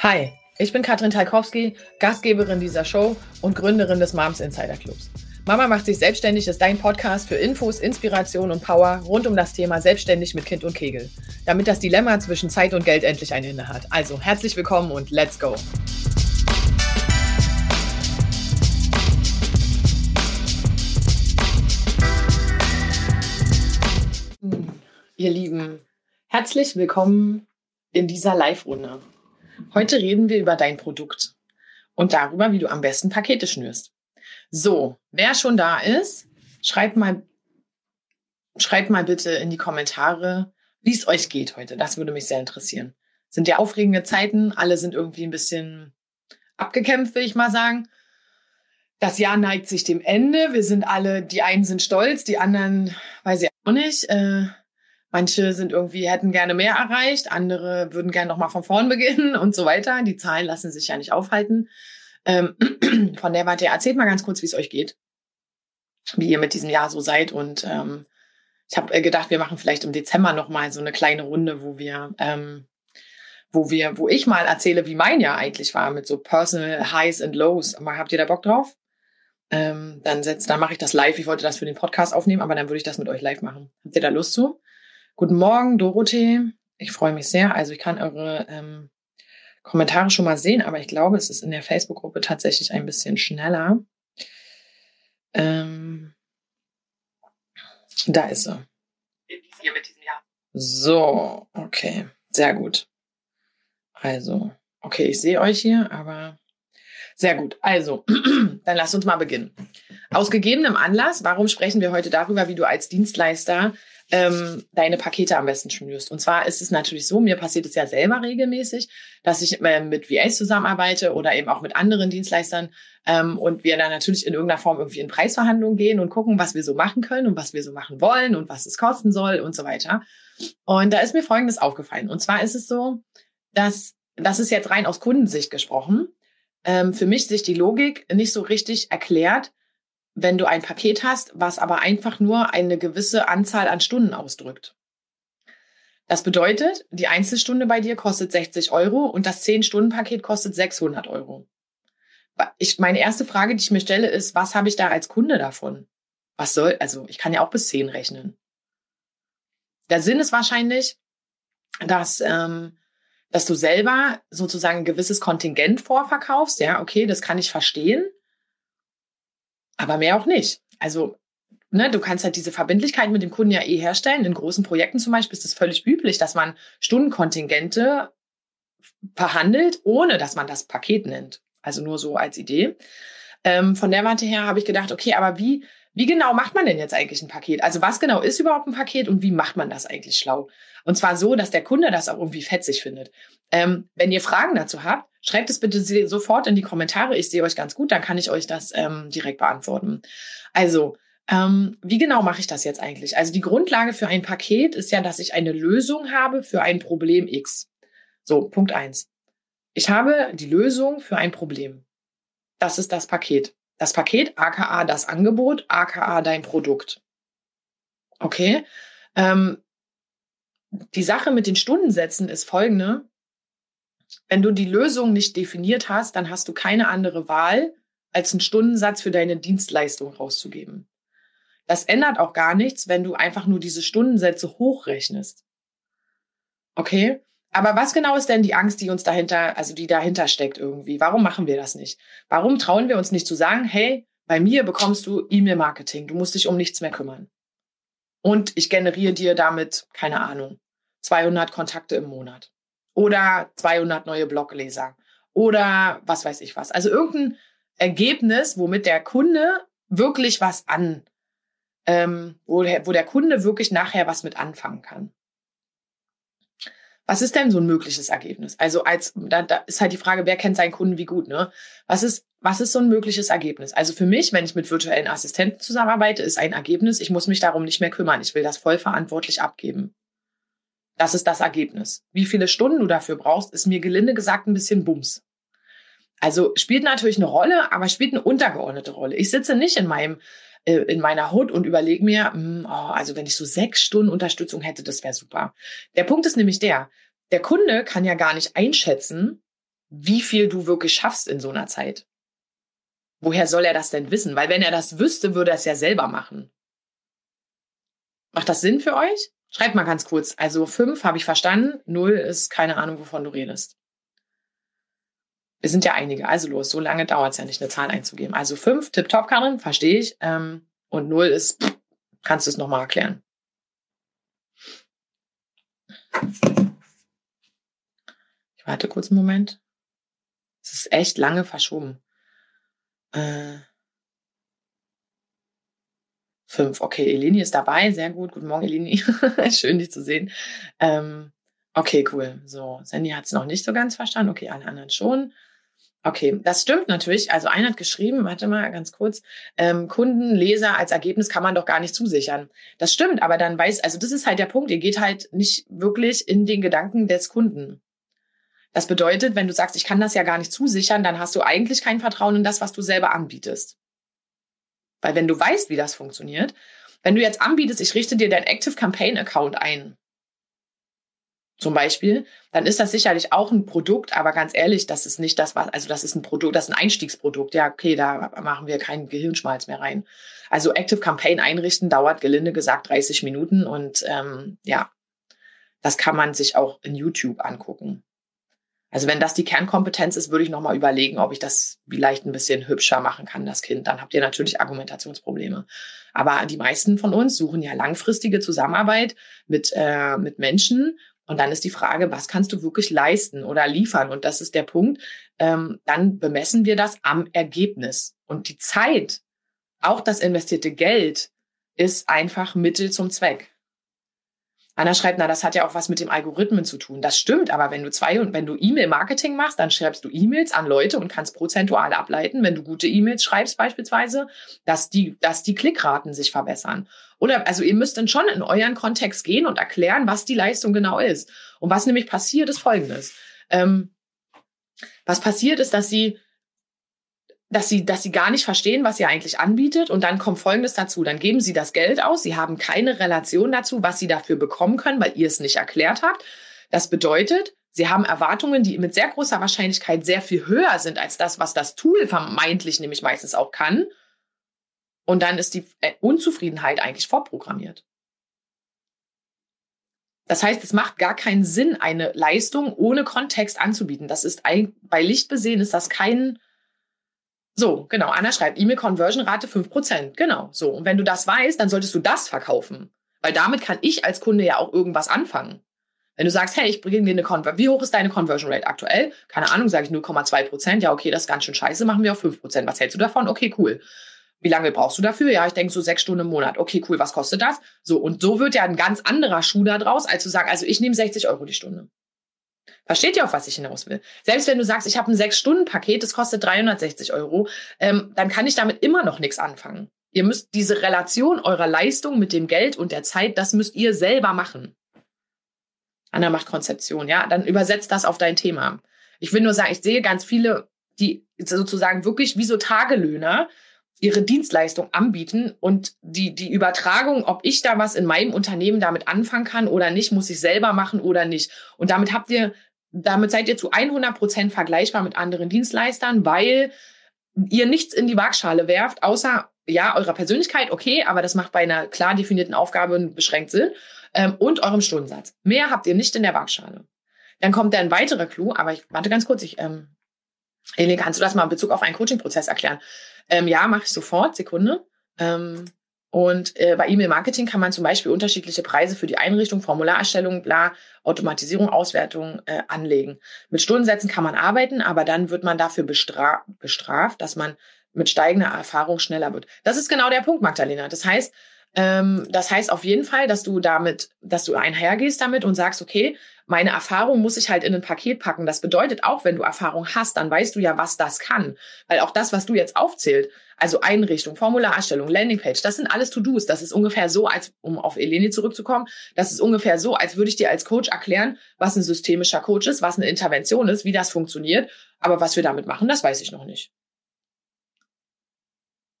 Hi, ich bin Katrin Talkowski, Gastgeberin dieser Show und Gründerin des Moms Insider Clubs. Mama macht sich selbstständig ist dein Podcast für Infos, Inspiration und Power rund um das Thema Selbstständig mit Kind und Kegel, damit das Dilemma zwischen Zeit und Geld endlich ein Ende hat. Also herzlich willkommen und let's go! Ihr Lieben, herzlich willkommen in dieser Live-Runde. Heute reden wir über dein Produkt und darüber, wie du am besten Pakete schnürst. So, wer schon da ist, schreibt mal, schreibt mal bitte in die Kommentare, wie es euch geht heute. Das würde mich sehr interessieren. Sind ja aufregende Zeiten, alle sind irgendwie ein bisschen abgekämpft, will ich mal sagen. Das Jahr neigt sich dem Ende. Wir sind alle, die einen sind stolz, die anderen weiß ich auch nicht. Äh, Manche sind irgendwie, hätten gerne mehr erreicht, andere würden gerne nochmal von vorn beginnen und so weiter. Die Zahlen lassen sich ja nicht aufhalten. Ähm, von der Warte, erzählt mal ganz kurz, wie es euch geht. Wie ihr mit diesem Jahr so seid. Und ähm, ich habe äh, gedacht, wir machen vielleicht im Dezember nochmal so eine kleine Runde, wo wir, ähm, wo wir, wo ich mal erzähle, wie mein Jahr eigentlich war, mit so Personal Highs and Lows. Habt ihr da Bock drauf? Ähm, dann dann mache ich das live. Ich wollte das für den Podcast aufnehmen, aber dann würde ich das mit euch live machen. Habt ihr da Lust zu? Guten Morgen, Dorothee. Ich freue mich sehr. Also ich kann eure ähm, Kommentare schon mal sehen, aber ich glaube, es ist in der Facebook-Gruppe tatsächlich ein bisschen schneller. Ähm, da ist sie. Hier mit diesem Jahr. So, okay, sehr gut. Also, okay, ich sehe euch hier, aber sehr gut. Also, dann lasst uns mal beginnen. Aus gegebenem Anlass, warum sprechen wir heute darüber, wie du als Dienstleister ähm, deine Pakete am besten schnürst. Und zwar ist es natürlich so, mir passiert es ja selber regelmäßig, dass ich äh, mit VAs zusammenarbeite oder eben auch mit anderen Dienstleistern ähm, und wir dann natürlich in irgendeiner Form irgendwie in Preisverhandlungen gehen und gucken, was wir so machen können und was wir so machen wollen und was es kosten soll und so weiter. Und da ist mir Folgendes aufgefallen. Und zwar ist es so, dass das ist jetzt rein aus Kundensicht gesprochen, ähm, für mich sich die Logik nicht so richtig erklärt, wenn du ein Paket hast, was aber einfach nur eine gewisse Anzahl an Stunden ausdrückt. Das bedeutet, die Einzelstunde bei dir kostet 60 Euro und das 10-Stunden-Paket kostet 600 Euro. Ich, meine erste Frage, die ich mir stelle, ist, was habe ich da als Kunde davon? Was soll, also ich kann ja auch bis 10 rechnen. Der Sinn ist wahrscheinlich, dass, ähm, dass du selber sozusagen ein gewisses Kontingent vorverkaufst. Ja, okay, das kann ich verstehen aber mehr auch nicht. Also, ne, du kannst halt diese Verbindlichkeit mit dem Kunden ja eh herstellen. In großen Projekten zum Beispiel ist es völlig üblich, dass man Stundenkontingente verhandelt, ohne dass man das Paket nennt. Also nur so als Idee. Ähm, von der Warte her habe ich gedacht, okay, aber wie, wie genau macht man denn jetzt eigentlich ein Paket? Also was genau ist überhaupt ein Paket und wie macht man das eigentlich schlau? Und zwar so, dass der Kunde das auch irgendwie fetzig findet. Ähm, wenn ihr Fragen dazu habt, schreibt es bitte sofort in die Kommentare. Ich sehe euch ganz gut, dann kann ich euch das ähm, direkt beantworten. Also, ähm, wie genau mache ich das jetzt eigentlich? Also die Grundlage für ein Paket ist ja, dass ich eine Lösung habe für ein Problem X. So, Punkt eins. Ich habe die Lösung für ein Problem. Das ist das Paket. Das Paket, aka das Angebot, aka dein Produkt. Okay. Ähm, die Sache mit den Stundensätzen ist folgende. Wenn du die Lösung nicht definiert hast, dann hast du keine andere Wahl, als einen Stundensatz für deine Dienstleistung rauszugeben. Das ändert auch gar nichts, wenn du einfach nur diese Stundensätze hochrechnest. Okay? Aber was genau ist denn die Angst, die uns dahinter, also die dahinter steckt irgendwie? Warum machen wir das nicht? Warum trauen wir uns nicht zu sagen, hey, bei mir bekommst du E-Mail-Marketing, du musst dich um nichts mehr kümmern. Und ich generiere dir damit, keine Ahnung, 200 Kontakte im Monat oder 200 neue Blogleser oder was weiß ich was. Also irgendein Ergebnis, womit der Kunde wirklich was an, ähm, wo, wo der Kunde wirklich nachher was mit anfangen kann. Was ist denn so ein mögliches Ergebnis? Also als da, da ist halt die Frage, wer kennt seinen Kunden wie gut, ne? Was ist was ist so ein mögliches Ergebnis? Also für mich, wenn ich mit virtuellen Assistenten zusammenarbeite, ist ein Ergebnis, ich muss mich darum nicht mehr kümmern. Ich will das voll verantwortlich abgeben. Das ist das Ergebnis. Wie viele Stunden du dafür brauchst, ist mir gelinde gesagt ein bisschen Bums. Also spielt natürlich eine Rolle, aber spielt eine untergeordnete Rolle. Ich sitze nicht in meinem in meiner Hut und überlege mir, mh, hm, oh, also wenn ich so sechs Stunden Unterstützung hätte, das wäre super. Der Punkt ist nämlich der, der Kunde kann ja gar nicht einschätzen, wie viel du wirklich schaffst in so einer Zeit. Woher soll er das denn wissen? Weil wenn er das wüsste, würde er es ja selber machen. Macht das Sinn für euch? Schreibt mal ganz kurz. Also fünf habe ich verstanden, null ist keine Ahnung, wovon du redest. Wir sind ja einige, also los. So lange dauert es ja nicht, eine Zahl einzugeben. Also fünf, tipptopp, Karin, verstehe ich. Ähm, und null ist, pff, kannst du es nochmal erklären. Ich warte kurz einen Moment. Es ist echt lange verschoben. Äh, fünf. Okay, Eleni ist dabei. Sehr gut. Guten Morgen, Eleni. Schön, dich zu sehen. Ähm, okay, cool. So, Sandy hat es noch nicht so ganz verstanden. Okay, alle anderen schon. Okay, das stimmt natürlich. Also einer hat geschrieben, warte mal ganz kurz, ähm, Kunden, Leser als Ergebnis kann man doch gar nicht zusichern. Das stimmt, aber dann weiß, also das ist halt der Punkt, ihr geht halt nicht wirklich in den Gedanken des Kunden. Das bedeutet, wenn du sagst, ich kann das ja gar nicht zusichern, dann hast du eigentlich kein Vertrauen in das, was du selber anbietest. Weil wenn du weißt, wie das funktioniert, wenn du jetzt anbietest, ich richte dir dein Active Campaign Account ein, zum Beispiel, dann ist das sicherlich auch ein Produkt, aber ganz ehrlich, das ist nicht das, was, also das ist ein Produkt, das ist ein Einstiegsprodukt. Ja, okay, da machen wir keinen Gehirnschmalz mehr rein. Also Active Campaign einrichten dauert gelinde gesagt 30 Minuten und ähm, ja, das kann man sich auch in YouTube angucken. Also wenn das die Kernkompetenz ist, würde ich nochmal überlegen, ob ich das vielleicht ein bisschen hübscher machen kann, das Kind. Dann habt ihr natürlich Argumentationsprobleme. Aber die meisten von uns suchen ja langfristige Zusammenarbeit mit, äh, mit Menschen. Und dann ist die Frage, was kannst du wirklich leisten oder liefern? Und das ist der Punkt. Ähm, dann bemessen wir das am Ergebnis. Und die Zeit, auch das investierte Geld, ist einfach Mittel zum Zweck. Anna schreibt, na, das hat ja auch was mit dem Algorithmen zu tun. Das stimmt, aber wenn du zwei und wenn du E-Mail-Marketing machst, dann schreibst du E-Mails an Leute und kannst prozentual ableiten, wenn du gute E-Mails schreibst beispielsweise, dass die, dass die Klickraten sich verbessern. Oder, also ihr müsst dann schon in euren Kontext gehen und erklären, was die Leistung genau ist. Und was nämlich passiert, ist Folgendes. Ähm, was passiert ist, dass sie dass sie, dass sie gar nicht verstehen, was ihr eigentlich anbietet. Und dann kommt Folgendes dazu. Dann geben sie das Geld aus. Sie haben keine Relation dazu, was sie dafür bekommen können, weil ihr es nicht erklärt habt. Das bedeutet, sie haben Erwartungen, die mit sehr großer Wahrscheinlichkeit sehr viel höher sind als das, was das Tool vermeintlich nämlich meistens auch kann. Und dann ist die äh, Unzufriedenheit eigentlich vorprogrammiert. Das heißt, es macht gar keinen Sinn, eine Leistung ohne Kontext anzubieten. Das ist ein, bei Licht besehen ist das kein, so, genau. Anna schreibt, E-Mail-Conversion-Rate 5%. Genau. So. Und wenn du das weißt, dann solltest du das verkaufen. Weil damit kann ich als Kunde ja auch irgendwas anfangen. Wenn du sagst, hey, ich bringe dir eine Conversion, wie hoch ist deine Conversion Rate aktuell? Keine Ahnung, sage ich 0,2% Ja, okay, das ist ganz schön scheiße, machen wir auf 5% Was hältst du davon? Okay, cool. Wie lange brauchst du dafür? Ja, ich denke so sechs Stunden im Monat. Okay, cool, was kostet das? So, und so wird ja ein ganz anderer Schuh da draus, als zu sagen, also ich nehme 60 Euro die Stunde. Versteht ihr, auf was ich hinaus will? Selbst wenn du sagst, ich habe ein Sechs-Stunden-Paket, das kostet 360 Euro, ähm, dann kann ich damit immer noch nichts anfangen. Ihr müsst diese Relation eurer Leistung mit dem Geld und der Zeit, das müsst ihr selber machen. Anna macht Konzeption, ja, dann übersetzt das auf dein Thema. Ich will nur sagen, ich sehe ganz viele, die sozusagen wirklich wie so Tagelöhner ihre Dienstleistung anbieten und die, die Übertragung, ob ich da was in meinem Unternehmen damit anfangen kann oder nicht, muss ich selber machen oder nicht. Und damit habt ihr damit seid ihr zu 100 Prozent vergleichbar mit anderen Dienstleistern, weil ihr nichts in die Waagschale werft, außer ja, eurer Persönlichkeit, okay, aber das macht bei einer klar definierten Aufgabe beschränkt Sinn, ähm, und eurem Stundensatz. Mehr habt ihr nicht in der Waagschale. Dann kommt da ein weiterer Clou, aber ich warte ganz kurz, ich, ähm, Elin, kannst du das mal in Bezug auf einen Coaching-Prozess erklären? Ähm, ja, mache ich sofort, Sekunde. Ähm, und äh, bei E-Mail-Marketing kann man zum Beispiel unterschiedliche Preise für die Einrichtung, Formularerstellung, bla, Automatisierung, Auswertung äh, anlegen. Mit Stundensätzen kann man arbeiten, aber dann wird man dafür bestra bestraft, dass man mit steigender Erfahrung schneller wird. Das ist genau der Punkt, Magdalena. Das heißt, ähm, das heißt auf jeden Fall, dass du damit, dass du einhergehst damit und sagst, okay, meine Erfahrung muss ich halt in ein Paket packen. Das bedeutet auch, wenn du Erfahrung hast, dann weißt du ja, was das kann. Weil auch das, was du jetzt aufzählt, also Einrichtung, Formularerstellung, Landingpage, das sind alles To-Dos. Das ist ungefähr so, als, um auf Eleni zurückzukommen, das ist ungefähr so, als würde ich dir als Coach erklären, was ein systemischer Coach ist, was eine Intervention ist, wie das funktioniert. Aber was wir damit machen, das weiß ich noch nicht.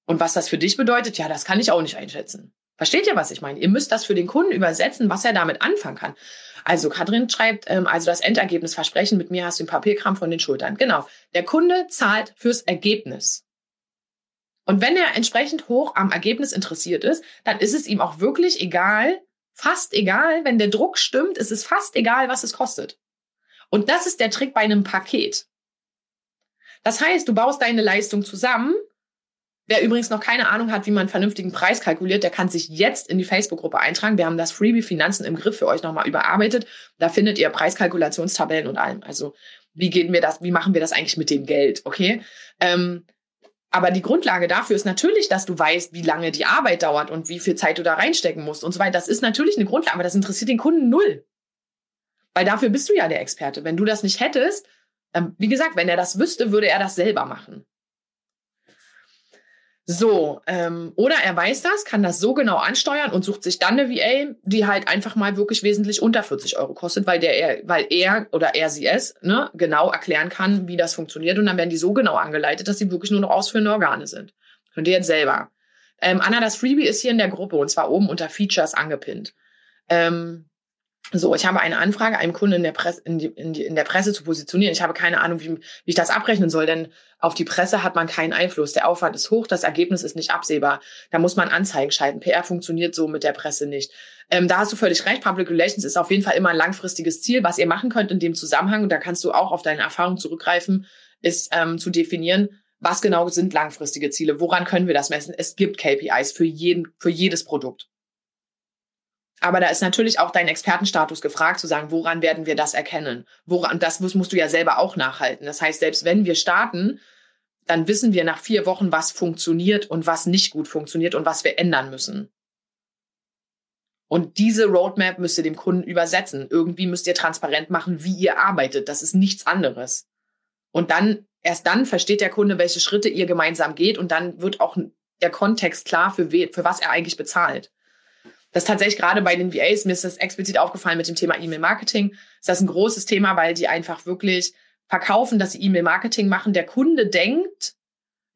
Und was das für dich bedeutet, ja, das kann ich auch nicht einschätzen. Versteht ihr, was ich meine? Ihr müsst das für den Kunden übersetzen, was er damit anfangen kann. Also Katrin schreibt, ähm, also das Endergebnis versprechen, mit mir hast du den Papierkram von den Schultern. Genau. Der Kunde zahlt fürs Ergebnis. Und wenn er entsprechend hoch am Ergebnis interessiert ist, dann ist es ihm auch wirklich egal, fast egal, wenn der Druck stimmt, ist es fast egal, was es kostet. Und das ist der Trick bei einem Paket. Das heißt, du baust deine Leistung zusammen. Wer übrigens noch keine Ahnung hat, wie man einen vernünftigen Preis kalkuliert, der kann sich jetzt in die Facebook-Gruppe eintragen. Wir haben das Freebie Finanzen im Griff für euch nochmal überarbeitet. Da findet ihr Preiskalkulationstabellen und allem. Also wie gehen wir das, wie machen wir das eigentlich mit dem Geld, okay? Ähm, aber die Grundlage dafür ist natürlich, dass du weißt, wie lange die Arbeit dauert und wie viel Zeit du da reinstecken musst und so weiter. Das ist natürlich eine Grundlage, aber das interessiert den Kunden null. Weil dafür bist du ja der Experte. Wenn du das nicht hättest, ähm, wie gesagt, wenn er das wüsste, würde er das selber machen. So, ähm, oder er weiß das, kann das so genau ansteuern und sucht sich dann eine VA, die halt einfach mal wirklich wesentlich unter 40 Euro kostet, weil der er, weil er oder er sie es ne, genau erklären kann, wie das funktioniert. Und dann werden die so genau angeleitet, dass sie wirklich nur noch ausführende Organe sind. Könnt ihr jetzt selber. Ähm, Anna, das Freebie ist hier in der Gruppe und zwar oben unter Features angepinnt. Ähm, so, ich habe eine Anfrage, einem Kunden in der, Presse, in, die, in, die, in der Presse zu positionieren. Ich habe keine Ahnung, wie, wie ich das abrechnen soll, denn auf die Presse hat man keinen Einfluss. Der Aufwand ist hoch, das Ergebnis ist nicht absehbar. Da muss man Anzeigen schalten. PR funktioniert so mit der Presse nicht. Ähm, da hast du völlig recht. Public Relations ist auf jeden Fall immer ein langfristiges Ziel. Was ihr machen könnt in dem Zusammenhang, und da kannst du auch auf deine Erfahrung zurückgreifen, ist ähm, zu definieren, was genau sind langfristige Ziele? Woran können wir das messen? Es gibt KPIs für jeden, für jedes Produkt. Aber da ist natürlich auch dein Expertenstatus gefragt, zu sagen, woran werden wir das erkennen? Woran, das musst, musst du ja selber auch nachhalten. Das heißt, selbst wenn wir starten, dann wissen wir nach vier Wochen, was funktioniert und was nicht gut funktioniert und was wir ändern müssen. Und diese Roadmap müsst ihr dem Kunden übersetzen. Irgendwie müsst ihr transparent machen, wie ihr arbeitet. Das ist nichts anderes. Und dann, erst dann versteht der Kunde, welche Schritte ihr gemeinsam geht und dann wird auch der Kontext klar, für, we für was er eigentlich bezahlt. Das tatsächlich gerade bei den VAs, mir ist das explizit aufgefallen mit dem Thema E-Mail-Marketing, ist das ein großes Thema, weil die einfach wirklich verkaufen, dass sie E-Mail-Marketing machen. Der Kunde denkt,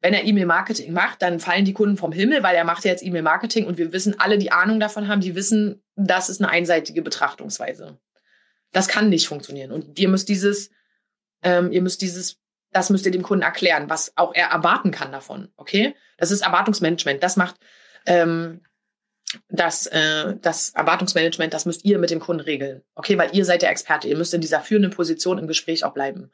wenn er E-Mail-Marketing macht, dann fallen die Kunden vom Himmel, weil er macht ja jetzt E-Mail-Marketing und wir wissen, alle, die Ahnung davon haben, die wissen, das ist eine einseitige Betrachtungsweise. Das kann nicht funktionieren. Und ihr müsst dieses, ähm, ihr müsst dieses, das müsst ihr dem Kunden erklären, was auch er erwarten kann davon. Okay? Das ist Erwartungsmanagement. Das macht ähm, das, äh, das Erwartungsmanagement, das müsst ihr mit dem Kunden regeln. Okay, weil ihr seid der Experte. Ihr müsst in dieser führenden Position im Gespräch auch bleiben.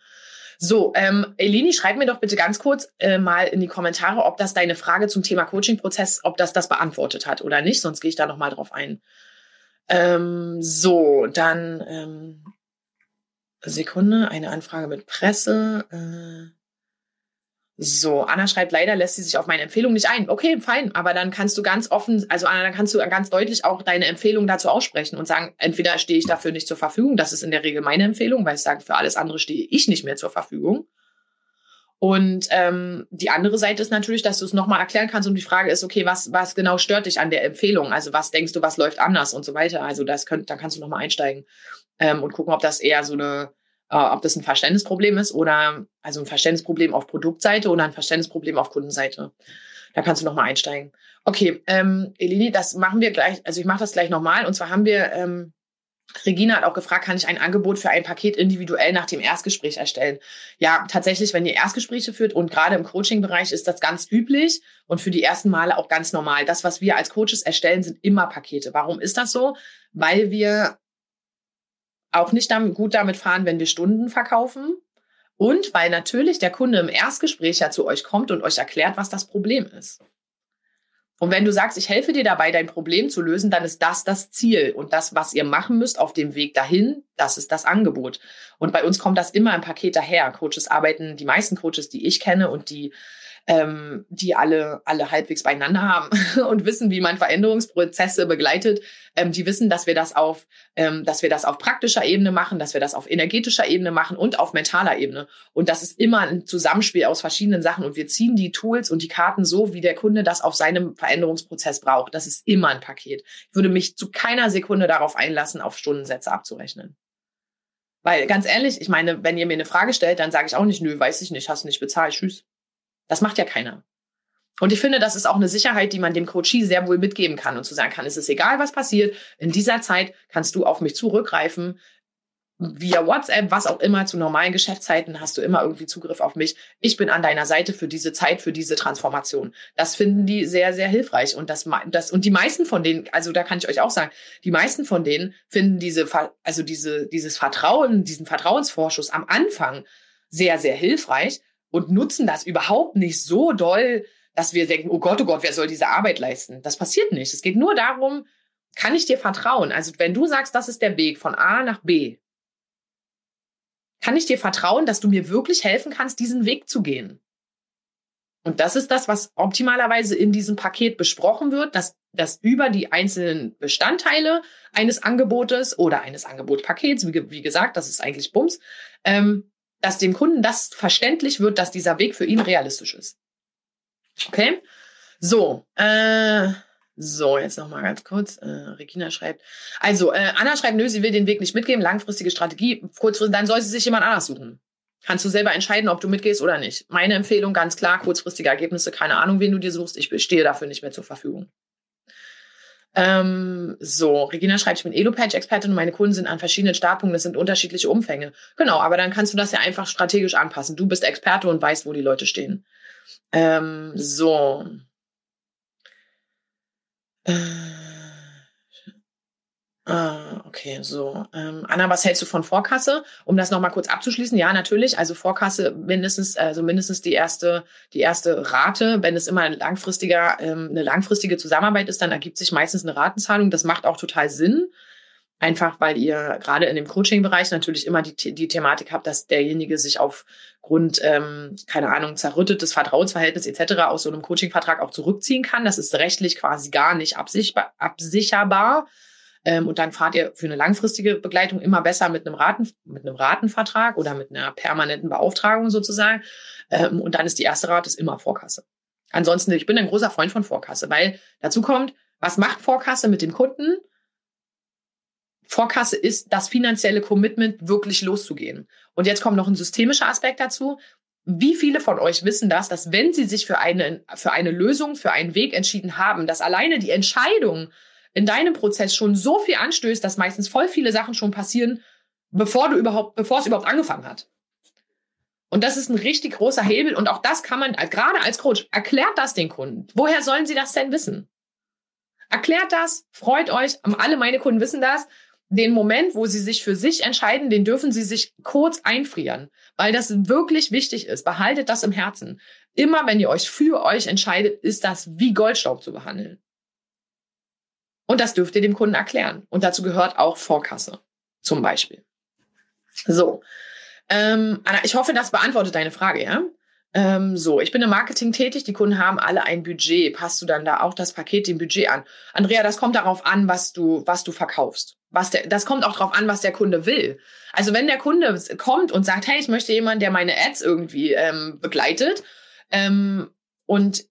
So, ähm, Eleni, schreib mir doch bitte ganz kurz äh, mal in die Kommentare, ob das deine Frage zum Thema Coaching-Prozess, ob das das beantwortet hat oder nicht. Sonst gehe ich da noch mal drauf ein. Ähm, so, dann ähm, Sekunde, eine Anfrage mit Presse. Äh, so, Anna schreibt, leider lässt sie sich auf meine Empfehlung nicht ein. Okay, fein, aber dann kannst du ganz offen, also Anna, dann kannst du ganz deutlich auch deine Empfehlung dazu aussprechen und sagen, entweder stehe ich dafür nicht zur Verfügung, das ist in der Regel meine Empfehlung, weil ich sage, für alles andere stehe ich nicht mehr zur Verfügung. Und ähm, die andere Seite ist natürlich, dass du es nochmal erklären kannst und die Frage ist, okay, was, was genau stört dich an der Empfehlung? Also was denkst du, was läuft anders und so weiter? Also das könnt, da kannst du nochmal einsteigen ähm, und gucken, ob das eher so eine äh, ob das ein Verständnisproblem ist oder also ein Verständnisproblem auf Produktseite oder ein Verständnisproblem auf Kundenseite. Da kannst du nochmal einsteigen. Okay, ähm, Elini, das machen wir gleich, also ich mache das gleich nochmal. Und zwar haben wir, ähm, Regina hat auch gefragt, kann ich ein Angebot für ein Paket individuell nach dem Erstgespräch erstellen? Ja, tatsächlich, wenn ihr Erstgespräche führt und gerade im Coaching-Bereich ist das ganz üblich und für die ersten Male auch ganz normal. Das, was wir als Coaches erstellen, sind immer Pakete. Warum ist das so? Weil wir auch nicht damit, gut damit fahren, wenn wir Stunden verkaufen. Und weil natürlich der Kunde im Erstgespräch ja zu euch kommt und euch erklärt, was das Problem ist. Und wenn du sagst, ich helfe dir dabei, dein Problem zu lösen, dann ist das das Ziel. Und das, was ihr machen müsst auf dem Weg dahin, das ist das Angebot. Und bei uns kommt das immer im Paket daher. Coaches arbeiten, die meisten Coaches, die ich kenne und die ähm, die alle, alle halbwegs beieinander haben und wissen, wie man Veränderungsprozesse begleitet, ähm, die wissen, dass wir das auf, ähm, dass wir das auf praktischer Ebene machen, dass wir das auf energetischer Ebene machen und auf mentaler Ebene. Und das ist immer ein Zusammenspiel aus verschiedenen Sachen und wir ziehen die Tools und die Karten so, wie der Kunde das auf seinem Veränderungsprozess braucht. Das ist immer ein Paket. Ich würde mich zu keiner Sekunde darauf einlassen, auf Stundensätze abzurechnen. Weil ganz ehrlich, ich meine, wenn ihr mir eine Frage stellt, dann sage ich auch nicht, nö, weiß ich nicht, hast nicht bezahlt, tschüss. Das macht ja keiner. Und ich finde, das ist auch eine Sicherheit, die man dem Coachie sehr wohl mitgeben kann und zu sagen kann, es ist egal, was passiert. In dieser Zeit kannst du auf mich zurückgreifen via WhatsApp, was auch immer, zu normalen Geschäftszeiten hast du immer irgendwie Zugriff auf mich. Ich bin an deiner Seite für diese Zeit, für diese Transformation. Das finden die sehr, sehr hilfreich. Und das, das, und die meisten von denen, also da kann ich euch auch sagen, die meisten von denen finden diese, also diese, dieses Vertrauen, diesen Vertrauensvorschuss am Anfang sehr, sehr hilfreich und nutzen das überhaupt nicht so doll, dass wir denken, oh Gott, oh Gott, wer soll diese Arbeit leisten? Das passiert nicht. Es geht nur darum, kann ich dir vertrauen? Also wenn du sagst, das ist der Weg von A nach B, kann ich dir vertrauen, dass du mir wirklich helfen kannst, diesen Weg zu gehen? Und das ist das, was optimalerweise in diesem Paket besprochen wird, dass, dass über die einzelnen Bestandteile eines Angebotes oder eines Angebotspakets, wie, wie gesagt, das ist eigentlich Bums, ähm, dass dem Kunden das verständlich wird, dass dieser Weg für ihn realistisch ist. Okay? So, äh, so, jetzt noch mal ganz kurz. Äh, Regina schreibt. Also, äh, Anna schreibt, nö, sie will den Weg nicht mitgeben. Langfristige Strategie. Kurzfristig, dann soll sie sich jemand anders suchen. Kannst du selber entscheiden, ob du mitgehst oder nicht. Meine Empfehlung ganz klar, kurzfristige Ergebnisse, keine Ahnung, wen du dir suchst. Ich stehe dafür nicht mehr zur Verfügung. Ähm, so, Regina schreibt, ich bin Elo-Page-Expertin und meine Kunden sind an verschiedenen Startpunkten, das sind unterschiedliche Umfänge. Genau, aber dann kannst du das ja einfach strategisch anpassen. Du bist Experte und weißt, wo die Leute stehen. Ähm, so. Äh, ah, okay, so. Ähm, Anna, was hältst du von Vorkasse? Um das nochmal kurz abzuschließen, ja, natürlich. Also Vorkasse mindestens, also mindestens die erste, die erste Rate. Wenn es immer ein langfristiger, ähm, eine langfristige Zusammenarbeit ist, dann ergibt sich meistens eine Ratenzahlung. Das macht auch total Sinn. Einfach weil ihr gerade in dem Coaching-Bereich natürlich immer die, die Thematik habt, dass derjenige sich aufgrund, ähm, keine Ahnung, zerrüttetes Vertrauensverhältnis etc. aus so einem Coaching-Vertrag auch zurückziehen kann. Das ist rechtlich quasi gar nicht absicherbar. absicherbar. Ähm, und dann fahrt ihr für eine langfristige Begleitung immer besser mit einem, Raten, mit einem Ratenvertrag oder mit einer permanenten Beauftragung sozusagen. Ähm, und dann ist die erste Rate ist immer Vorkasse. Ansonsten, ich bin ein großer Freund von Vorkasse, weil dazu kommt, was macht Vorkasse mit dem Kunden? Vorkasse ist das finanzielle Commitment, wirklich loszugehen. Und jetzt kommt noch ein systemischer Aspekt dazu. Wie viele von euch wissen das, dass wenn sie sich für eine, für eine Lösung, für einen Weg entschieden haben, dass alleine die Entscheidung in deinem Prozess schon so viel anstößt, dass meistens voll viele Sachen schon passieren, bevor du überhaupt, bevor es überhaupt angefangen hat. Und das ist ein richtig großer Hebel. Und auch das kann man, gerade als Coach, erklärt das den Kunden. Woher sollen sie das denn wissen? Erklärt das, freut euch. Alle meine Kunden wissen das den Moment, wo sie sich für sich entscheiden, den dürfen sie sich kurz einfrieren, weil das wirklich wichtig ist. Behaltet das im Herzen. Immer wenn ihr euch für euch entscheidet, ist das wie Goldstaub zu behandeln. Und das dürft ihr dem Kunden erklären. Und dazu gehört auch Vorkasse, zum Beispiel. So, ähm, Anna, ich hoffe, das beantwortet deine Frage, ja? Ähm, so, ich bin im Marketing tätig, die Kunden haben alle ein Budget. Passt du dann da auch das Paket dem Budget an? Andrea, das kommt darauf an, was du, was du verkaufst. Was der, das kommt auch darauf an, was der Kunde will. Also wenn der Kunde kommt und sagt, hey, ich möchte jemanden, der meine Ads irgendwie ähm, begleitet ähm, und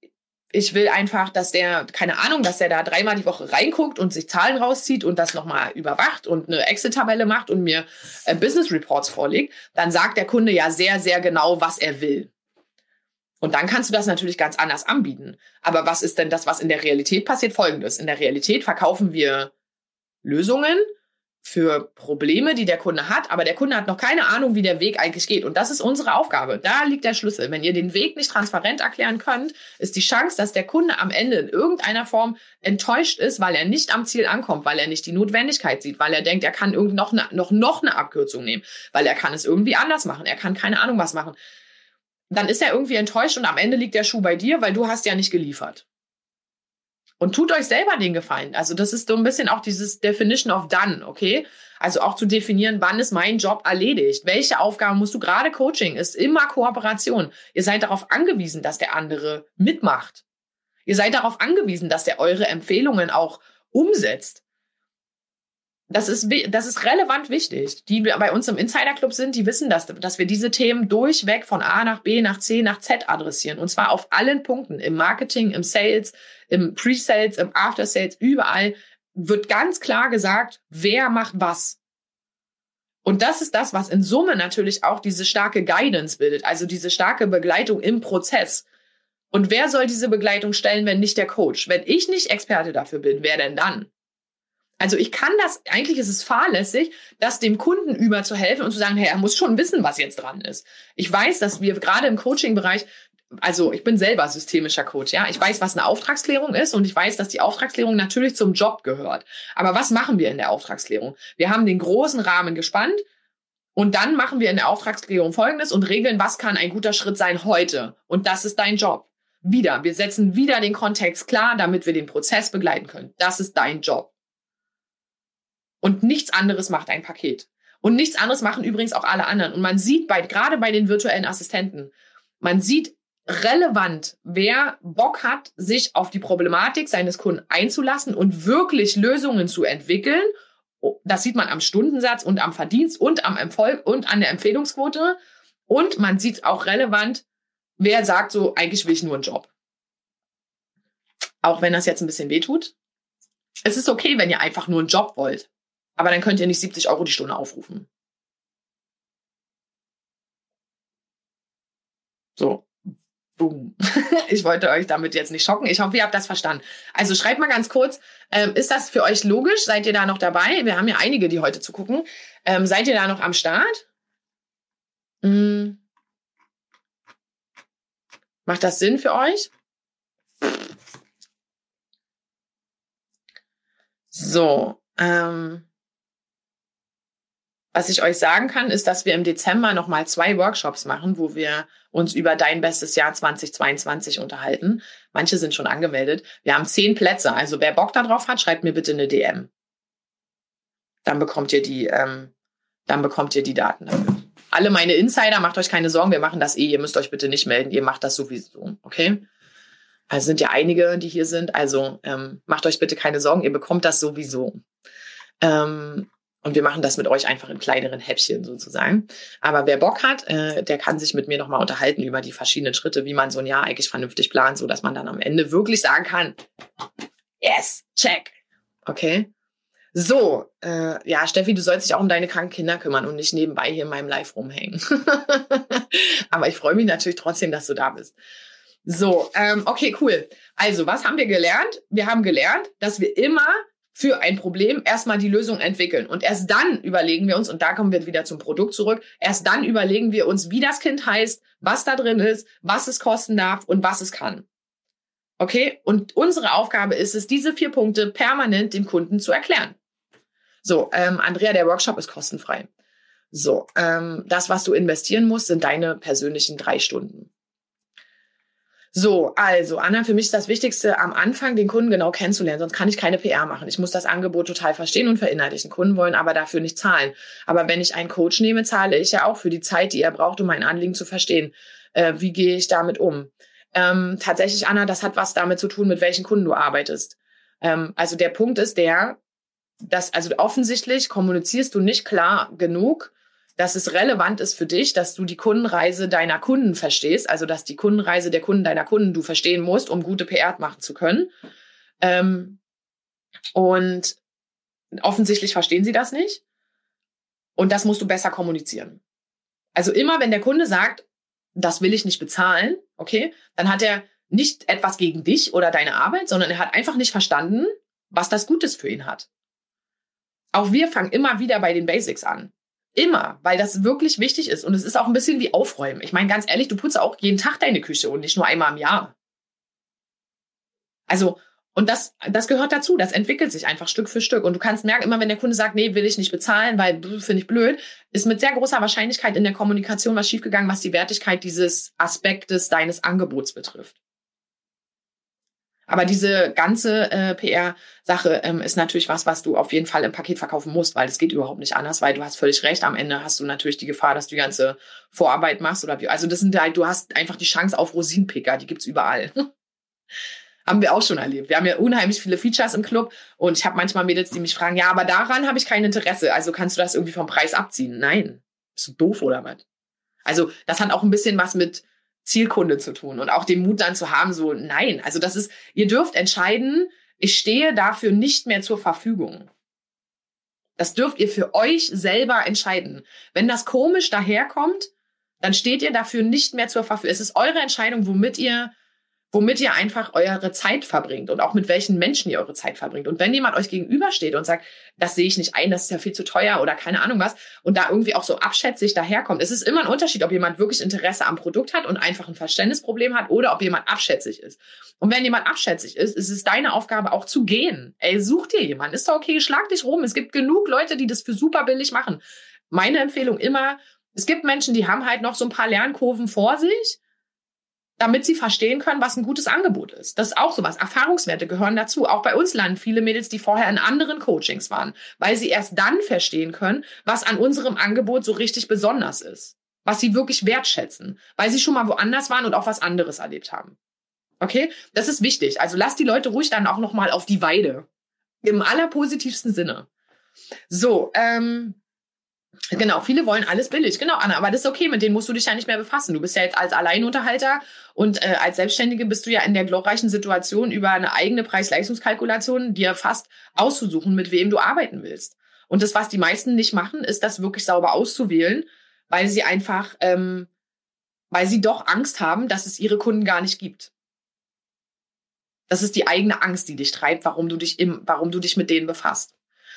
ich will einfach, dass der, keine Ahnung, dass der da dreimal die Woche reinguckt und sich Zahlen rauszieht und das nochmal überwacht und eine Excel-Tabelle macht und mir äh, Business Reports vorlegt, dann sagt der Kunde ja sehr, sehr genau, was er will. Und dann kannst du das natürlich ganz anders anbieten. Aber was ist denn das, was in der Realität passiert? Folgendes. In der Realität verkaufen wir Lösungen für Probleme, die der Kunde hat, aber der Kunde hat noch keine Ahnung, wie der Weg eigentlich geht. Und das ist unsere Aufgabe. Da liegt der Schlüssel. Wenn ihr den Weg nicht transparent erklären könnt, ist die Chance, dass der Kunde am Ende in irgendeiner Form enttäuscht ist, weil er nicht am Ziel ankommt, weil er nicht die Notwendigkeit sieht, weil er denkt, er kann irgend noch, eine, noch, noch eine Abkürzung nehmen, weil er kann es irgendwie anders machen, er kann keine Ahnung was machen dann ist er irgendwie enttäuscht und am Ende liegt der Schuh bei dir, weil du hast ja nicht geliefert. Und tut euch selber den Gefallen. Also das ist so ein bisschen auch dieses Definition of done, okay? Also auch zu definieren, wann ist mein Job erledigt? Welche Aufgaben musst du gerade Coaching? Ist immer Kooperation. Ihr seid darauf angewiesen, dass der andere mitmacht. Ihr seid darauf angewiesen, dass er eure Empfehlungen auch umsetzt das ist, das ist relevant wichtig. Die bei uns im Insider Club sind, die wissen das, dass wir diese Themen durchweg von A nach B, nach C, nach Z adressieren. Und zwar auf allen Punkten. Im Marketing, im Sales, im Pre-Sales, im After-Sales, überall wird ganz klar gesagt, wer macht was. Und das ist das, was in Summe natürlich auch diese starke Guidance bildet, also diese starke Begleitung im Prozess. Und wer soll diese Begleitung stellen, wenn nicht der Coach? Wenn ich nicht Experte dafür bin, wer denn dann? Also ich kann das, eigentlich ist es fahrlässig, das dem Kunden über zu helfen und zu sagen, hey, er muss schon wissen, was jetzt dran ist. Ich weiß, dass wir gerade im Coaching-Bereich, also ich bin selber systemischer Coach, ja. Ich weiß, was eine Auftragsklärung ist und ich weiß, dass die Auftragsklärung natürlich zum Job gehört. Aber was machen wir in der Auftragsklärung? Wir haben den großen Rahmen gespannt und dann machen wir in der Auftragsklärung Folgendes und regeln, was kann ein guter Schritt sein heute. Und das ist dein Job. Wieder, wir setzen wieder den Kontext klar, damit wir den Prozess begleiten können. Das ist dein Job. Und nichts anderes macht ein Paket. Und nichts anderes machen übrigens auch alle anderen. Und man sieht bei, gerade bei den virtuellen Assistenten, man sieht relevant, wer Bock hat, sich auf die Problematik seines Kunden einzulassen und wirklich Lösungen zu entwickeln. Oh, das sieht man am Stundensatz und am Verdienst und am Erfolg und an der Empfehlungsquote. Und man sieht auch relevant, wer sagt so, eigentlich will ich nur einen Job. Auch wenn das jetzt ein bisschen wehtut. Es ist okay, wenn ihr einfach nur einen Job wollt. Aber dann könnt ihr nicht 70 Euro die Stunde aufrufen. So. Boom. Ich wollte euch damit jetzt nicht schocken. Ich hoffe, ihr habt das verstanden. Also schreibt mal ganz kurz, ähm, ist das für euch logisch? Seid ihr da noch dabei? Wir haben ja einige, die heute zu gucken. Ähm, seid ihr da noch am Start? Hm. Macht das Sinn für euch? So, ähm, was ich euch sagen kann, ist, dass wir im Dezember nochmal zwei Workshops machen, wo wir uns über dein bestes Jahr 2022 unterhalten. Manche sind schon angemeldet. Wir haben zehn Plätze. Also wer Bock darauf hat, schreibt mir bitte eine DM. Dann bekommt ihr die, ähm, dann bekommt ihr die Daten dafür. Alle meine Insider, macht euch keine Sorgen, wir machen das eh. Ihr müsst euch bitte nicht melden. Ihr macht das sowieso, okay? Also sind ja einige, die hier sind. Also ähm, macht euch bitte keine Sorgen, ihr bekommt das sowieso. Ähm, und wir machen das mit euch einfach in kleineren Häppchen sozusagen. Aber wer Bock hat, äh, der kann sich mit mir nochmal unterhalten über die verschiedenen Schritte, wie man so ein Jahr eigentlich vernünftig plant, so dass man dann am Ende wirklich sagen kann, yes, check. Okay? So, äh, ja, Steffi, du sollst dich auch um deine kranken Kinder kümmern und nicht nebenbei hier in meinem Live rumhängen. Aber ich freue mich natürlich trotzdem, dass du da bist. So, ähm, okay, cool. Also, was haben wir gelernt? Wir haben gelernt, dass wir immer für ein Problem erstmal die Lösung entwickeln. Und erst dann überlegen wir uns, und da kommen wir wieder zum Produkt zurück, erst dann überlegen wir uns, wie das Kind heißt, was da drin ist, was es kosten darf und was es kann. Okay? Und unsere Aufgabe ist es, diese vier Punkte permanent dem Kunden zu erklären. So, ähm, Andrea, der Workshop ist kostenfrei. So, ähm, das, was du investieren musst, sind deine persönlichen drei Stunden. So, also Anna, für mich ist das Wichtigste am Anfang, den Kunden genau kennenzulernen, sonst kann ich keine PR machen. Ich muss das Angebot total verstehen und verinnerlichen. Kunden wollen aber dafür nicht zahlen. Aber wenn ich einen Coach nehme, zahle ich ja auch für die Zeit, die er braucht, um mein Anliegen zu verstehen. Äh, wie gehe ich damit um? Ähm, tatsächlich, Anna, das hat was damit zu tun, mit welchen Kunden du arbeitest. Ähm, also der Punkt ist der, dass, also offensichtlich kommunizierst du nicht klar genug, dass es relevant ist für dich, dass du die Kundenreise deiner Kunden verstehst, also dass die Kundenreise der Kunden deiner Kunden du verstehen musst, um gute PR machen zu können. Ähm, und offensichtlich verstehen sie das nicht. Und das musst du besser kommunizieren. Also immer, wenn der Kunde sagt, das will ich nicht bezahlen, okay, dann hat er nicht etwas gegen dich oder deine Arbeit, sondern er hat einfach nicht verstanden, was das Gutes für ihn hat. Auch wir fangen immer wieder bei den Basics an. Immer, weil das wirklich wichtig ist. Und es ist auch ein bisschen wie Aufräumen. Ich meine, ganz ehrlich, du putzt auch jeden Tag deine Küche und nicht nur einmal im Jahr. Also, und das, das gehört dazu. Das entwickelt sich einfach Stück für Stück. Und du kannst merken, immer wenn der Kunde sagt, nee, will ich nicht bezahlen, weil finde ich blöd, ist mit sehr großer Wahrscheinlichkeit in der Kommunikation was schiefgegangen, was die Wertigkeit dieses Aspektes deines Angebots betrifft. Aber diese ganze äh, PR-Sache ähm, ist natürlich was, was du auf jeden Fall im Paket verkaufen musst, weil es geht überhaupt nicht anders, weil du hast völlig recht. Am Ende hast du natürlich die Gefahr, dass du die ganze Vorarbeit machst oder wie. Also das sind halt, du hast einfach die Chance auf Rosinenpicker, die gibt's überall. haben wir auch schon erlebt. Wir haben ja unheimlich viele Features im Club und ich habe manchmal Mädels, die mich fragen, ja, aber daran habe ich kein Interesse. Also kannst du das irgendwie vom Preis abziehen? Nein. Bist du doof oder was? Also das hat auch ein bisschen was mit Zielkunde zu tun und auch den Mut dann zu haben, so nein, also das ist, ihr dürft entscheiden, ich stehe dafür nicht mehr zur Verfügung. Das dürft ihr für euch selber entscheiden. Wenn das komisch daherkommt, dann steht ihr dafür nicht mehr zur Verfügung. Es ist eure Entscheidung, womit ihr womit ihr einfach eure Zeit verbringt und auch mit welchen Menschen ihr eure Zeit verbringt. Und wenn jemand euch gegenübersteht und sagt, das sehe ich nicht ein, das ist ja viel zu teuer oder keine Ahnung was, und da irgendwie auch so abschätzig daherkommt, es ist immer ein Unterschied, ob jemand wirklich Interesse am Produkt hat und einfach ein Verständnisproblem hat oder ob jemand abschätzig ist. Und wenn jemand abschätzig ist, ist es deine Aufgabe auch zu gehen. Ey, such dir jemanden. Ist doch okay, schlag dich rum. Es gibt genug Leute, die das für super billig machen. Meine Empfehlung immer, es gibt Menschen, die haben halt noch so ein paar Lernkurven vor sich damit sie verstehen können, was ein gutes Angebot ist. Das ist auch sowas. Erfahrungswerte gehören dazu. Auch bei uns landen viele Mädels, die vorher in anderen Coachings waren, weil sie erst dann verstehen können, was an unserem Angebot so richtig besonders ist. Was sie wirklich wertschätzen, weil sie schon mal woanders waren und auch was anderes erlebt haben. Okay? Das ist wichtig. Also lasst die Leute ruhig dann auch nochmal auf die Weide. Im allerpositivsten Sinne. So, ähm, Genau, viele wollen alles billig. Genau, Anna, aber das ist okay, mit denen musst du dich ja nicht mehr befassen. Du bist ja jetzt als Alleinunterhalter und äh, als Selbstständige bist du ja in der glorreichen Situation, über eine eigene Preis-Leistungskalkulation dir fast auszusuchen, mit wem du arbeiten willst. Und das, was die meisten nicht machen, ist das wirklich sauber auszuwählen, weil sie einfach, ähm, weil sie doch Angst haben, dass es ihre Kunden gar nicht gibt. Das ist die eigene Angst, die dich treibt, warum du dich im, warum du dich mit denen befasst.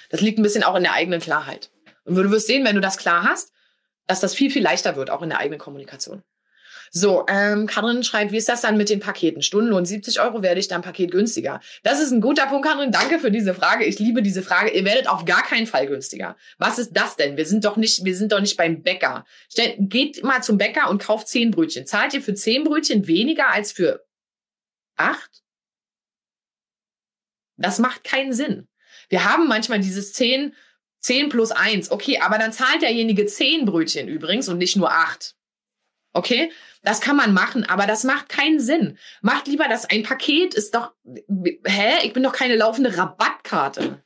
Das liegt ein bisschen auch in der eigenen Klarheit. Und du wirst sehen, wenn du das klar hast, dass das viel, viel leichter wird, auch in der eigenen Kommunikation. So, ähm, Karin schreibt, wie ist das dann mit den Paketen? Stundenlohn 70 Euro, werde ich dann Paket günstiger? Das ist ein guter Punkt, Karin. Danke für diese Frage. Ich liebe diese Frage. Ihr werdet auf gar keinen Fall günstiger. Was ist das denn? Wir sind doch nicht, wir sind doch nicht beim Bäcker. Geht mal zum Bäcker und kauft zehn Brötchen. Zahlt ihr für zehn Brötchen weniger als für acht? Das macht keinen Sinn. Wir haben manchmal dieses zehn 10 plus 1. Okay, aber dann zahlt derjenige 10 Brötchen übrigens und nicht nur 8. Okay? Das kann man machen, aber das macht keinen Sinn. Macht lieber das ein Paket ist doch, hä? Ich bin doch keine laufende Rabattkarte.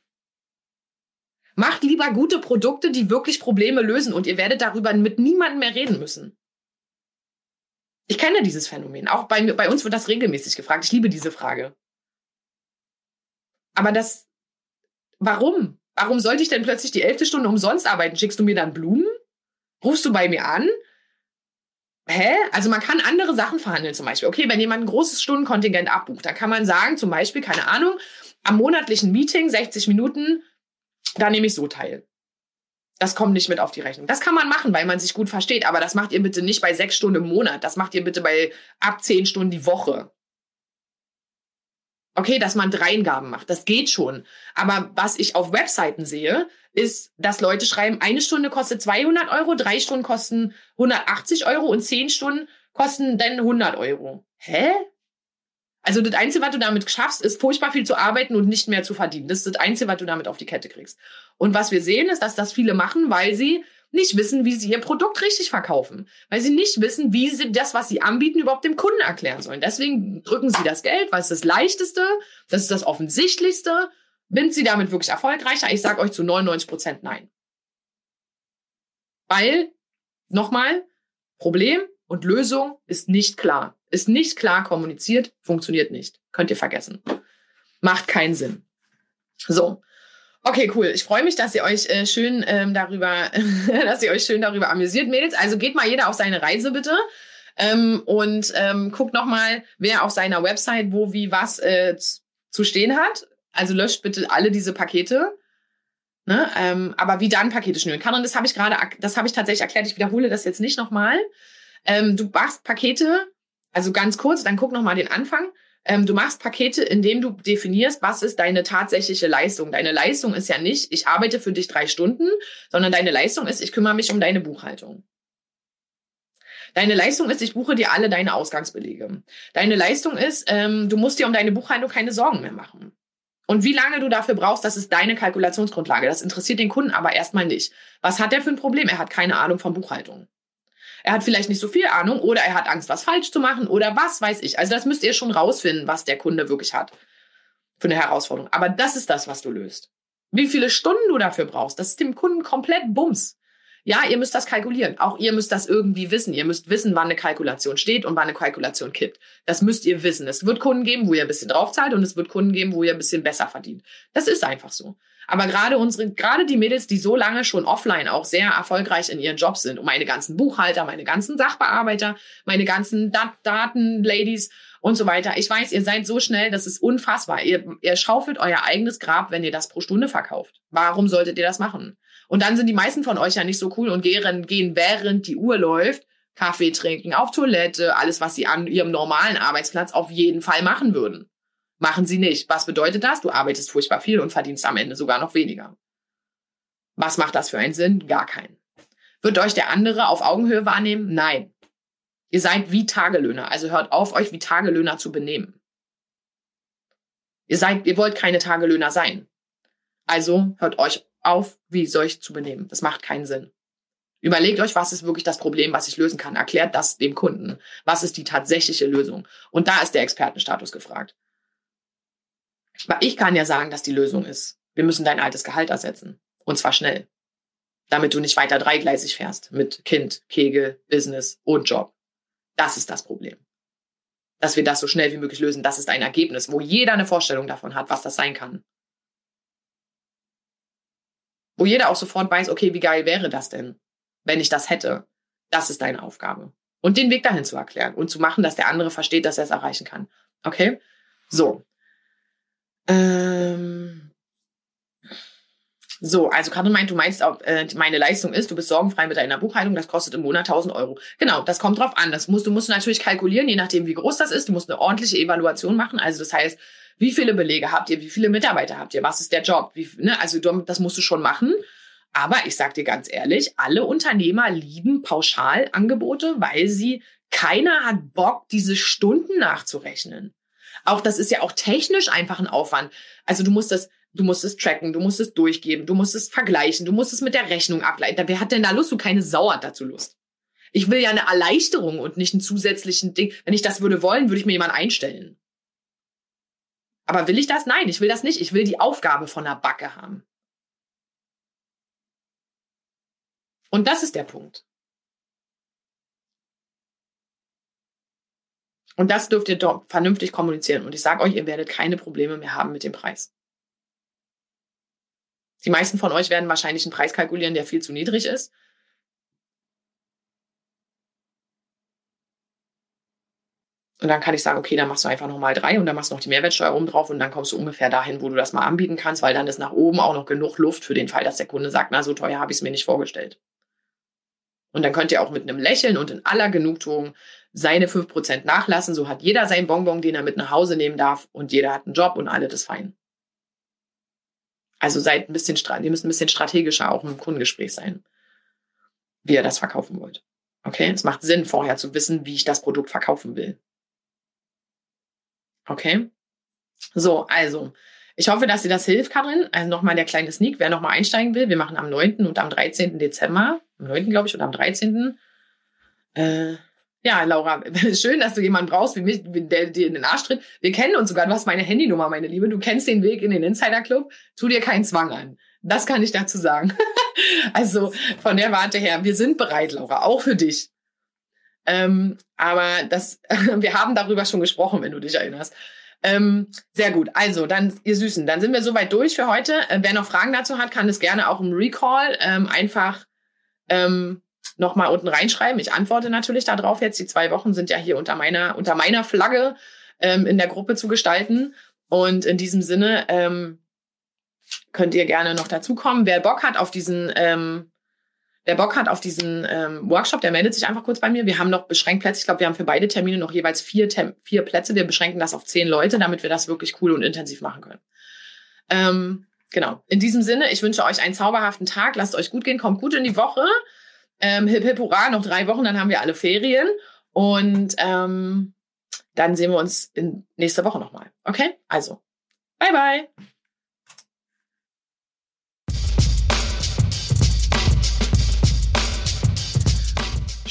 Macht lieber gute Produkte, die wirklich Probleme lösen und ihr werdet darüber mit niemandem mehr reden müssen. Ich kenne dieses Phänomen. Auch bei, bei uns wird das regelmäßig gefragt. Ich liebe diese Frage. Aber das, warum? Warum sollte ich denn plötzlich die elfte Stunde umsonst arbeiten? Schickst du mir dann Blumen? Rufst du bei mir an? Hä? Also man kann andere Sachen verhandeln zum Beispiel. Okay, wenn jemand ein großes Stundenkontingent abbucht, dann kann man sagen, zum Beispiel, keine Ahnung, am monatlichen Meeting 60 Minuten, da nehme ich so teil. Das kommt nicht mit auf die Rechnung. Das kann man machen, weil man sich gut versteht, aber das macht ihr bitte nicht bei sechs Stunden im Monat. Das macht ihr bitte bei ab zehn Stunden die Woche. Okay, dass man Dreingaben macht, das geht schon. Aber was ich auf Webseiten sehe, ist, dass Leute schreiben, eine Stunde kostet 200 Euro, drei Stunden kosten 180 Euro und zehn Stunden kosten dann 100 Euro. Hä? Also das Einzige, was du damit schaffst, ist furchtbar viel zu arbeiten und nicht mehr zu verdienen. Das ist das Einzige, was du damit auf die Kette kriegst. Und was wir sehen, ist, dass das viele machen, weil sie nicht wissen, wie sie ihr Produkt richtig verkaufen, weil sie nicht wissen, wie sie das, was sie anbieten, überhaupt dem Kunden erklären sollen. Deswegen drücken sie das Geld, weil es das leichteste, das ist das offensichtlichste. Sind sie damit wirklich erfolgreicher? Ich sage euch zu 99 Prozent nein. Weil, nochmal, Problem und Lösung ist nicht klar. Ist nicht klar kommuniziert, funktioniert nicht. Könnt ihr vergessen. Macht keinen Sinn. So, Okay, cool. Ich freue mich, dass ihr euch äh, schön ähm, darüber, dass ihr euch schön darüber amüsiert, Mädels. Also geht mal jeder auf seine Reise bitte ähm, und ähm, guckt noch mal, wer auf seiner Website wo wie was äh, zu stehen hat. Also löscht bitte alle diese Pakete. Ne? Ähm, aber wie dann Pakete schnüren kann und das habe ich gerade, das habe ich tatsächlich erklärt. Ich wiederhole das jetzt nicht nochmal. Ähm, du machst Pakete, also ganz kurz, dann guck noch mal den Anfang. Ähm, du machst Pakete, indem du definierst, was ist deine tatsächliche Leistung. Deine Leistung ist ja nicht, ich arbeite für dich drei Stunden, sondern deine Leistung ist, ich kümmere mich um deine Buchhaltung. Deine Leistung ist, ich buche dir alle deine Ausgangsbelege. Deine Leistung ist, ähm, du musst dir um deine Buchhaltung keine Sorgen mehr machen. Und wie lange du dafür brauchst, das ist deine Kalkulationsgrundlage. Das interessiert den Kunden aber erstmal nicht. Was hat er für ein Problem? Er hat keine Ahnung von Buchhaltung. Er hat vielleicht nicht so viel Ahnung oder er hat Angst, was falsch zu machen oder was weiß ich. Also das müsst ihr schon rausfinden, was der Kunde wirklich hat für eine Herausforderung. Aber das ist das, was du löst. Wie viele Stunden du dafür brauchst, das ist dem Kunden komplett Bums. Ja, ihr müsst das kalkulieren. Auch ihr müsst das irgendwie wissen. Ihr müsst wissen, wann eine Kalkulation steht und wann eine Kalkulation kippt. Das müsst ihr wissen. Es wird Kunden geben, wo ihr ein bisschen draufzahlt und es wird Kunden geben, wo ihr ein bisschen besser verdient. Das ist einfach so. Aber gerade unsere, gerade die Mädels, die so lange schon offline auch sehr erfolgreich in ihren Jobs sind, und meine ganzen Buchhalter, meine ganzen Sachbearbeiter, meine ganzen Dat Datenladies und so weiter. Ich weiß, ihr seid so schnell, das ist unfassbar. Ihr, ihr schaufelt euer eigenes Grab, wenn ihr das pro Stunde verkauft. Warum solltet ihr das machen? Und dann sind die meisten von euch ja nicht so cool und gehen, gehen während die Uhr läuft, Kaffee trinken, auf Toilette, alles, was sie an ihrem normalen Arbeitsplatz auf jeden Fall machen würden. Machen sie nicht. Was bedeutet das? Du arbeitest furchtbar viel und verdienst am Ende sogar noch weniger. Was macht das für einen Sinn? Gar keinen. Wird euch der andere auf Augenhöhe wahrnehmen? Nein. Ihr seid wie Tagelöhner, also hört auf, euch wie Tagelöhner zu benehmen. Ihr seid, ihr wollt keine Tagelöhner sein. Also hört euch auf, wie solch zu benehmen. Das macht keinen Sinn. Überlegt euch, was ist wirklich das Problem, was ich lösen kann. Erklärt das dem Kunden. Was ist die tatsächliche Lösung? Und da ist der Expertenstatus gefragt. Ich kann ja sagen, dass die Lösung ist. Wir müssen dein altes Gehalt ersetzen. Und zwar schnell. Damit du nicht weiter dreigleisig fährst. Mit Kind, Kegel, Business und Job. Das ist das Problem. Dass wir das so schnell wie möglich lösen, das ist ein Ergebnis, wo jeder eine Vorstellung davon hat, was das sein kann. Wo jeder auch sofort weiß, okay, wie geil wäre das denn, wenn ich das hätte? Das ist deine Aufgabe. Und den Weg dahin zu erklären und zu machen, dass der andere versteht, dass er es erreichen kann. Okay? So. Ähm, so, also Katrin meint, du meinst äh, meine Leistung ist, du bist sorgenfrei mit deiner Buchhaltung, das kostet im Monat 1000 Euro. Genau, das kommt drauf an. Das musst, du musst natürlich kalkulieren, je nachdem, wie groß das ist. Du musst eine ordentliche Evaluation machen. Also das heißt, wie viele Belege habt ihr? Wie viele Mitarbeiter habt ihr? Was ist der Job? Wie, ne? Also das musst du schon machen. Aber ich sag dir ganz ehrlich, alle Unternehmer lieben Pauschalangebote, weil sie keiner hat Bock, diese Stunden nachzurechnen. Auch das ist ja auch technisch einfach ein Aufwand. Also du musst das, du musst es tracken, du musst es durchgeben, du musst es vergleichen, du musst es mit der Rechnung ableiten. Wer hat denn da Lust? Du keine Sau hat dazu Lust. Ich will ja eine Erleichterung und nicht einen zusätzlichen Ding. Wenn ich das würde wollen, würde ich mir jemand einstellen. Aber will ich das? Nein, ich will das nicht. Ich will die Aufgabe von der Backe haben. Und das ist der Punkt. Und das dürft ihr doch vernünftig kommunizieren. Und ich sage euch, ihr werdet keine Probleme mehr haben mit dem Preis. Die meisten von euch werden wahrscheinlich einen Preis kalkulieren, der viel zu niedrig ist. Und dann kann ich sagen, okay, dann machst du einfach nochmal drei und dann machst du noch die Mehrwertsteuer oben drauf und dann kommst du ungefähr dahin, wo du das mal anbieten kannst, weil dann ist nach oben auch noch genug Luft für den Fall, dass der Kunde sagt, na, so teuer habe ich es mir nicht vorgestellt. Und dann könnt ihr auch mit einem Lächeln und in aller Genugtuung seine 5% nachlassen. So hat jeder seinen Bonbon, den er mit nach Hause nehmen darf und jeder hat einen Job und alle das fein. Also seid ein bisschen, ihr müsst ein bisschen strategischer auch im Kundengespräch sein, wie ihr das verkaufen wollt. Okay? Es macht Sinn, vorher zu wissen, wie ich das Produkt verkaufen will. Okay? So, also, ich hoffe, dass dir das hilft, Karin. Also nochmal der kleine Sneak, wer nochmal einsteigen will. Wir machen am 9. und am 13. Dezember. Am 9. glaube ich oder am 13. Äh, ja, Laura, schön, dass du jemanden brauchst, wie mich, der dir in den Arsch tritt. Wir kennen uns sogar. Du hast meine Handynummer, meine Liebe. Du kennst den Weg in den Insider Club. Tu dir keinen Zwang an. Das kann ich dazu sagen. also von der Warte her, wir sind bereit, Laura, auch für dich. Ähm, aber das, wir haben darüber schon gesprochen, wenn du dich erinnerst. Ähm, sehr gut. Also, dann, ihr Süßen, dann sind wir soweit durch für heute. Äh, wer noch Fragen dazu hat, kann es gerne auch im Recall ähm, einfach ähm, nochmal unten reinschreiben. Ich antworte natürlich darauf jetzt. Die zwei Wochen sind ja hier unter meiner, unter meiner Flagge ähm, in der Gruppe zu gestalten. Und in diesem Sinne ähm, könnt ihr gerne noch dazukommen. Wer Bock hat auf diesen ähm, Wer Bock hat auf diesen ähm, Workshop, der meldet sich einfach kurz bei mir. Wir haben noch beschränkt Plätze. Ich glaube, wir haben für beide Termine noch jeweils vier, Tem vier Plätze. Wir beschränken das auf zehn Leute, damit wir das wirklich cool und intensiv machen können. Ähm, genau. In diesem Sinne, ich wünsche euch einen zauberhaften Tag. Lasst euch gut gehen, kommt gut in die Woche. Ähm, hip, hip, hurra, noch drei Wochen, dann haben wir alle Ferien. Und ähm, dann sehen wir uns in nächste Woche nochmal. Okay? Also, bye, bye.